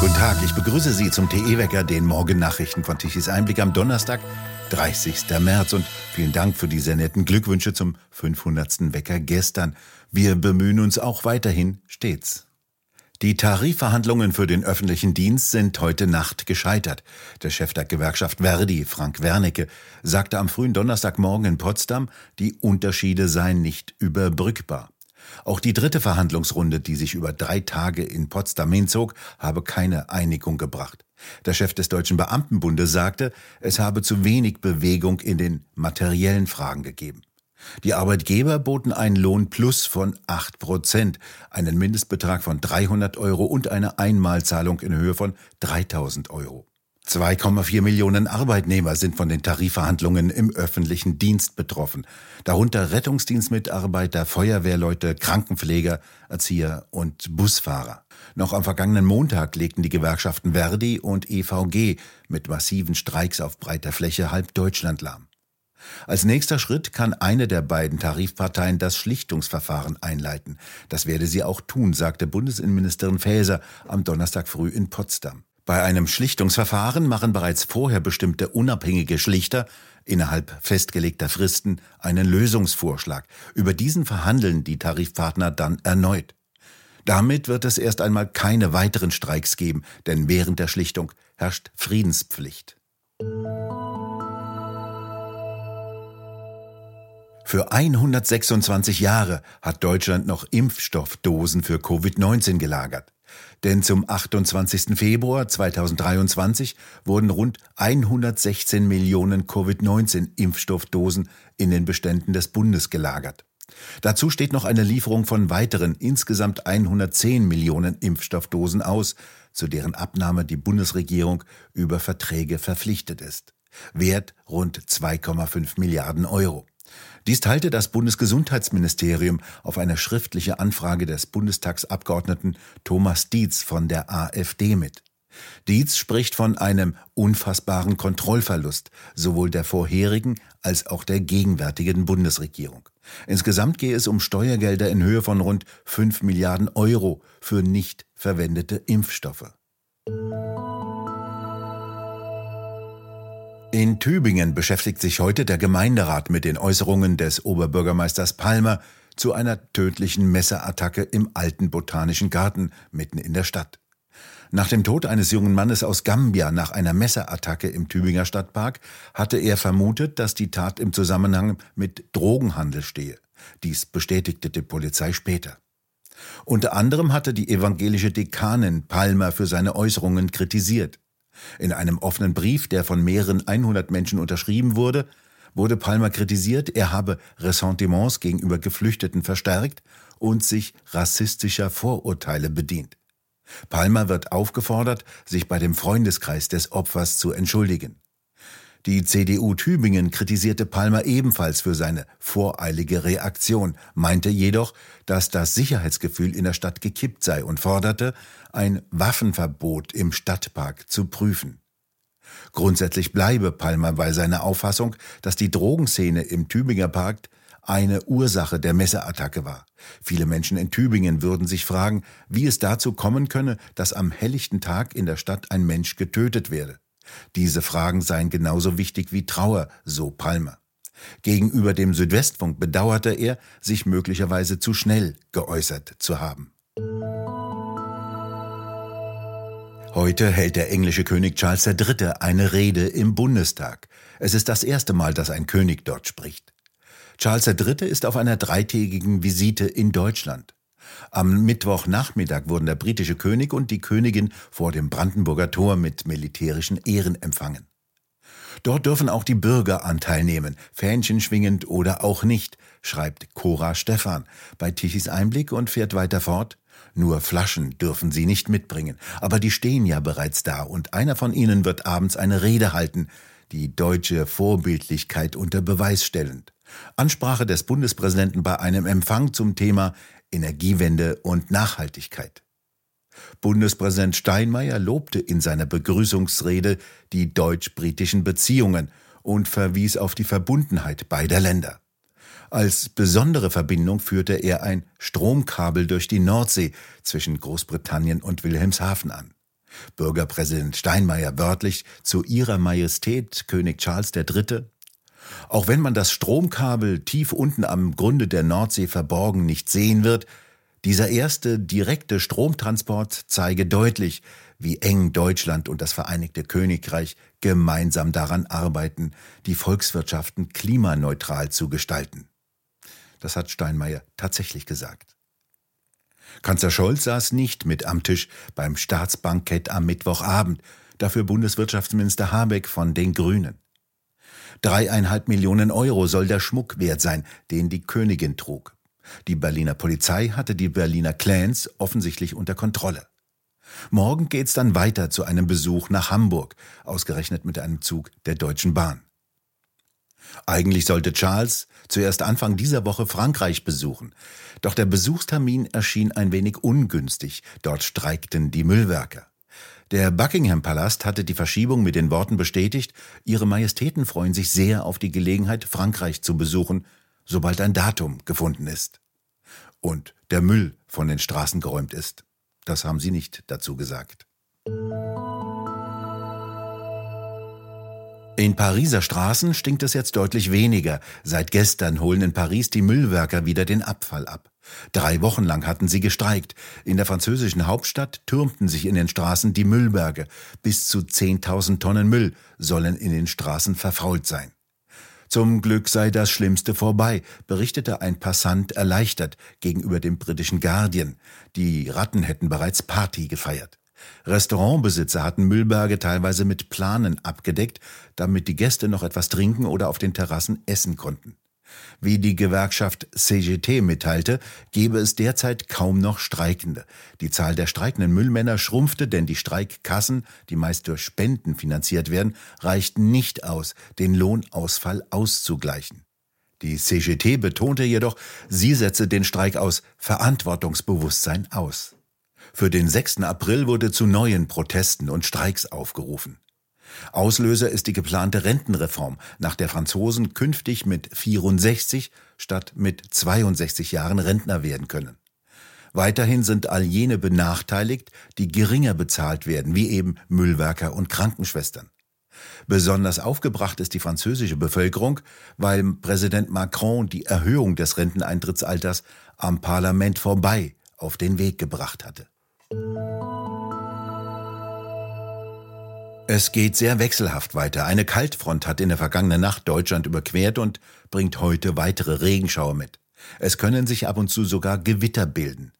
Guten Tag, ich begrüße Sie zum TE-Wecker, den Morgennachrichten von Tichys Einblick am Donnerstag, 30. März. Und vielen Dank für diese netten Glückwünsche zum 500. Wecker gestern. Wir bemühen uns auch weiterhin stets. Die Tarifverhandlungen für den öffentlichen Dienst sind heute Nacht gescheitert. Der Chef der Gewerkschaft Verdi, Frank Wernicke, sagte am frühen Donnerstagmorgen in Potsdam, die Unterschiede seien nicht überbrückbar. Auch die dritte Verhandlungsrunde, die sich über drei Tage in Potsdam hinzog, habe keine Einigung gebracht. Der Chef des Deutschen Beamtenbundes sagte, es habe zu wenig Bewegung in den materiellen Fragen gegeben. Die Arbeitgeber boten einen Lohn plus von 8 Prozent, einen Mindestbetrag von 300 Euro und eine Einmalzahlung in Höhe von 3000 Euro. 2,4 Millionen Arbeitnehmer sind von den Tarifverhandlungen im öffentlichen Dienst betroffen, darunter Rettungsdienstmitarbeiter, Feuerwehrleute, Krankenpfleger, Erzieher und Busfahrer. Noch am vergangenen Montag legten die Gewerkschaften Verdi und EVG mit massiven Streiks auf breiter Fläche halb Deutschland lahm. Als nächster Schritt kann eine der beiden Tarifparteien das Schlichtungsverfahren einleiten. Das werde sie auch tun, sagte Bundesinnenministerin Faeser am Donnerstag früh in Potsdam. Bei einem Schlichtungsverfahren machen bereits vorher bestimmte unabhängige Schlichter innerhalb festgelegter Fristen einen Lösungsvorschlag. Über diesen verhandeln die Tarifpartner dann erneut. Damit wird es erst einmal keine weiteren Streiks geben, denn während der Schlichtung herrscht Friedenspflicht. Für 126 Jahre hat Deutschland noch Impfstoffdosen für Covid-19 gelagert. Denn zum 28. Februar 2023 wurden rund 116 Millionen Covid-19-Impfstoffdosen in den Beständen des Bundes gelagert. Dazu steht noch eine Lieferung von weiteren insgesamt 110 Millionen Impfstoffdosen aus, zu deren Abnahme die Bundesregierung über Verträge verpflichtet ist. Wert rund 2,5 Milliarden Euro. Dies teilte das Bundesgesundheitsministerium auf eine schriftliche Anfrage des Bundestagsabgeordneten Thomas Dietz von der AfD mit. Dietz spricht von einem unfassbaren Kontrollverlust sowohl der vorherigen als auch der gegenwärtigen Bundesregierung. Insgesamt gehe es um Steuergelder in Höhe von rund 5 Milliarden Euro für nicht verwendete Impfstoffe. In Tübingen beschäftigt sich heute der Gemeinderat mit den Äußerungen des Oberbürgermeisters Palmer zu einer tödlichen Messerattacke im alten Botanischen Garten mitten in der Stadt. Nach dem Tod eines jungen Mannes aus Gambia nach einer Messerattacke im Tübinger Stadtpark hatte er vermutet, dass die Tat im Zusammenhang mit Drogenhandel stehe. Dies bestätigte die Polizei später. Unter anderem hatte die evangelische Dekanin Palmer für seine Äußerungen kritisiert. In einem offenen Brief, der von mehreren 100 Menschen unterschrieben wurde, wurde Palmer kritisiert, er habe Ressentiments gegenüber Geflüchteten verstärkt und sich rassistischer Vorurteile bedient. Palmer wird aufgefordert, sich bei dem Freundeskreis des Opfers zu entschuldigen. Die CDU Tübingen kritisierte Palmer ebenfalls für seine voreilige Reaktion, meinte jedoch, dass das Sicherheitsgefühl in der Stadt gekippt sei und forderte, ein Waffenverbot im Stadtpark zu prüfen. Grundsätzlich bleibe Palmer bei seiner Auffassung, dass die Drogenszene im Tübinger Park eine Ursache der Messerattacke war. Viele Menschen in Tübingen würden sich fragen, wie es dazu kommen könne, dass am helllichten Tag in der Stadt ein Mensch getötet werde. Diese Fragen seien genauso wichtig wie Trauer, so Palmer. Gegenüber dem Südwestfunk bedauerte er, sich möglicherweise zu schnell geäußert zu haben. Heute hält der englische König Charles III. eine Rede im Bundestag. Es ist das erste Mal, dass ein König dort spricht. Charles III. ist auf einer dreitägigen Visite in Deutschland. Am Mittwochnachmittag wurden der britische König und die Königin vor dem Brandenburger Tor mit militärischen Ehren empfangen. Dort dürfen auch die Bürger Anteil nehmen, Fähnchen schwingend oder auch nicht, schreibt Cora Stephan bei Tichys Einblick und fährt weiter fort. Nur Flaschen dürfen sie nicht mitbringen, aber die stehen ja bereits da und einer von ihnen wird abends eine Rede halten, die deutsche Vorbildlichkeit unter Beweis stellend. Ansprache des Bundespräsidenten bei einem Empfang zum Thema Energiewende und Nachhaltigkeit. Bundespräsident Steinmeier lobte in seiner Begrüßungsrede die deutsch-britischen Beziehungen und verwies auf die Verbundenheit beider Länder. Als besondere Verbindung führte er ein Stromkabel durch die Nordsee zwischen Großbritannien und Wilhelmshaven an. Bürgerpräsident Steinmeier wörtlich zu ihrer Majestät König Charles III. Auch wenn man das Stromkabel tief unten am Grunde der Nordsee verborgen nicht sehen wird, dieser erste direkte Stromtransport zeige deutlich, wie eng Deutschland und das Vereinigte Königreich gemeinsam daran arbeiten, die Volkswirtschaften klimaneutral zu gestalten. Das hat Steinmeier tatsächlich gesagt. Kanzler Scholz saß nicht mit am Tisch beim Staatsbankett am Mittwochabend, dafür Bundeswirtschaftsminister Habeck von den Grünen. Dreieinhalb Millionen Euro soll der Schmuck wert sein, den die Königin trug. Die Berliner Polizei hatte die Berliner Clans offensichtlich unter Kontrolle. Morgen geht's dann weiter zu einem Besuch nach Hamburg, ausgerechnet mit einem Zug der Deutschen Bahn. Eigentlich sollte Charles zuerst Anfang dieser Woche Frankreich besuchen, doch der Besuchstermin erschien ein wenig ungünstig, dort streikten die Müllwerker. Der Buckingham Palast hatte die Verschiebung mit den Worten bestätigt, Ihre Majestäten freuen sich sehr auf die Gelegenheit, Frankreich zu besuchen, sobald ein Datum gefunden ist. Und der Müll von den Straßen geräumt ist. Das haben sie nicht dazu gesagt. In Pariser Straßen stinkt es jetzt deutlich weniger. Seit gestern holen in Paris die Müllwerker wieder den Abfall ab. Drei Wochen lang hatten sie gestreikt. In der französischen Hauptstadt türmten sich in den Straßen die Müllberge. Bis zu 10.000 Tonnen Müll sollen in den Straßen verfault sein. Zum Glück sei das Schlimmste vorbei, berichtete ein Passant erleichtert gegenüber dem britischen Guardian. Die Ratten hätten bereits Party gefeiert. Restaurantbesitzer hatten Müllberge teilweise mit Planen abgedeckt, damit die Gäste noch etwas trinken oder auf den Terrassen essen konnten. Wie die Gewerkschaft CGT mitteilte, gebe es derzeit kaum noch Streikende. Die Zahl der streikenden Müllmänner schrumpfte, denn die Streikkassen, die meist durch Spenden finanziert werden, reichten nicht aus, den Lohnausfall auszugleichen. Die CGT betonte jedoch, sie setze den Streik aus Verantwortungsbewusstsein aus. Für den 6. April wurde zu neuen Protesten und Streiks aufgerufen. Auslöser ist die geplante Rentenreform, nach der Franzosen künftig mit 64 statt mit 62 Jahren Rentner werden können. Weiterhin sind all jene benachteiligt, die geringer bezahlt werden, wie eben Müllwerker und Krankenschwestern. Besonders aufgebracht ist die französische Bevölkerung, weil Präsident Macron die Erhöhung des Renteneintrittsalters am Parlament vorbei auf den Weg gebracht hatte. Es geht sehr wechselhaft weiter. Eine Kaltfront hat in der vergangenen Nacht Deutschland überquert und bringt heute weitere Regenschauer mit. Es können sich ab und zu sogar Gewitter bilden.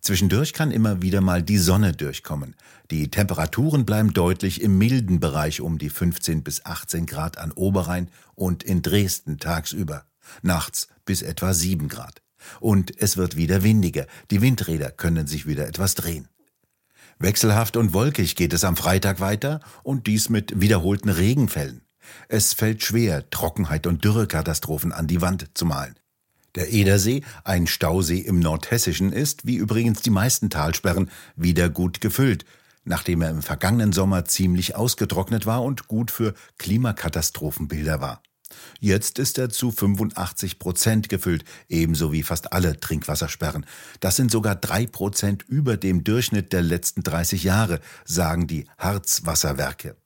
Zwischendurch kann immer wieder mal die Sonne durchkommen. Die Temperaturen bleiben deutlich im milden Bereich um die 15 bis 18 Grad an Oberrhein und in Dresden tagsüber. Nachts bis etwa 7 Grad. Und es wird wieder windiger. Die Windräder können sich wieder etwas drehen. Wechselhaft und wolkig geht es am Freitag weiter und dies mit wiederholten Regenfällen. Es fällt schwer, Trockenheit und Dürrekatastrophen an die Wand zu malen. Der Edersee, ein Stausee im Nordhessischen, ist, wie übrigens die meisten Talsperren, wieder gut gefüllt, nachdem er im vergangenen Sommer ziemlich ausgetrocknet war und gut für Klimakatastrophenbilder war. Jetzt ist er zu 85 Prozent gefüllt, ebenso wie fast alle Trinkwassersperren. Das sind sogar drei Prozent über dem Durchschnitt der letzten 30 Jahre, sagen die Harzwasserwerke.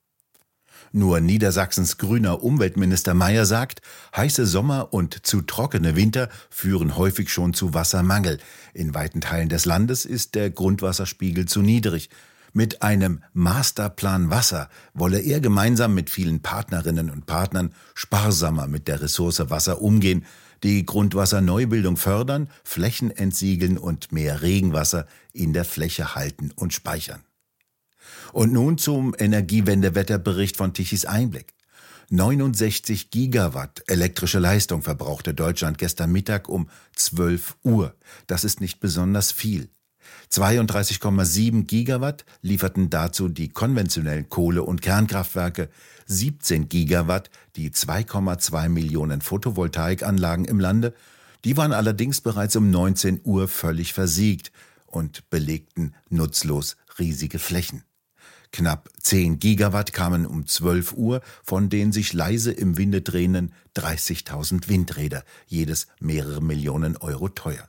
Nur Niedersachsens grüner Umweltminister Mayer sagt, heiße Sommer und zu trockene Winter führen häufig schon zu Wassermangel. In weiten Teilen des Landes ist der Grundwasserspiegel zu niedrig. Mit einem Masterplan Wasser wolle er gemeinsam mit vielen Partnerinnen und Partnern sparsamer mit der Ressource Wasser umgehen, die Grundwasserneubildung fördern, Flächen entsiegeln und mehr Regenwasser in der Fläche halten und speichern. Und nun zum Energiewendewetterbericht von Tichys Einblick. 69 Gigawatt elektrische Leistung verbrauchte Deutschland gestern Mittag um 12 Uhr. Das ist nicht besonders viel. 32,7 Gigawatt lieferten dazu die konventionellen Kohle- und Kernkraftwerke, 17 Gigawatt die 2,2 Millionen Photovoltaikanlagen im Lande, die waren allerdings bereits um 19 Uhr völlig versiegt und belegten nutzlos riesige Flächen. Knapp 10 Gigawatt kamen um 12 Uhr von den sich leise im Winde drehenden 30.000 Windräder, jedes mehrere Millionen Euro teuer.